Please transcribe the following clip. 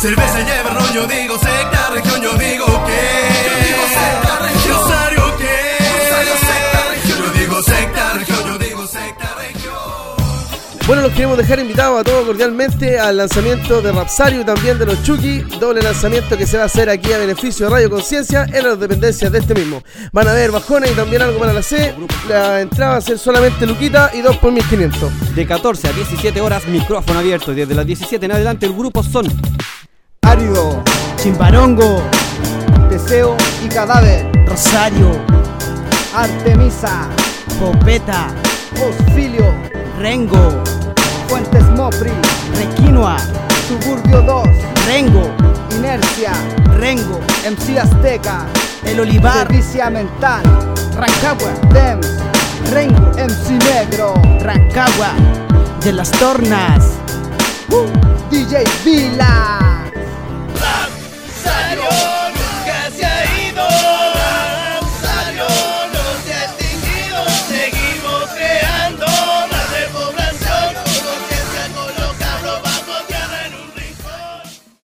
Cerveza lleva ron, yo digo secta región, yo digo que. Yo digo secta región. Rosario que. Rosario secta región. Yo digo secta región, yo digo secta región. Bueno, los queremos dejar invitados a todos cordialmente al lanzamiento de Rapsario y también de los Chucky, doble lanzamiento que se va a hacer aquí a beneficio de Radio Conciencia en las dependencias de este mismo. Van a haber bajones y también algo para la C. La entrada va a ser solamente Luquita y 2 por 1500. De 14 a 17 horas, micrófono abierto. Y desde las 17 en adelante, el grupo son Chimbarongo, Deseo y Cadáver, Rosario, Artemisa, Popeta, Osfilio, Rengo, Fuentes Mopri, Requinoa, Suburbio 2, Rengo, Inercia, Rengo, MC Azteca, El Olivar, Servicia Mental, Rancagua, Dems, Rengo, MC Negro, Rancagua, de las Tornas, DJ Vila.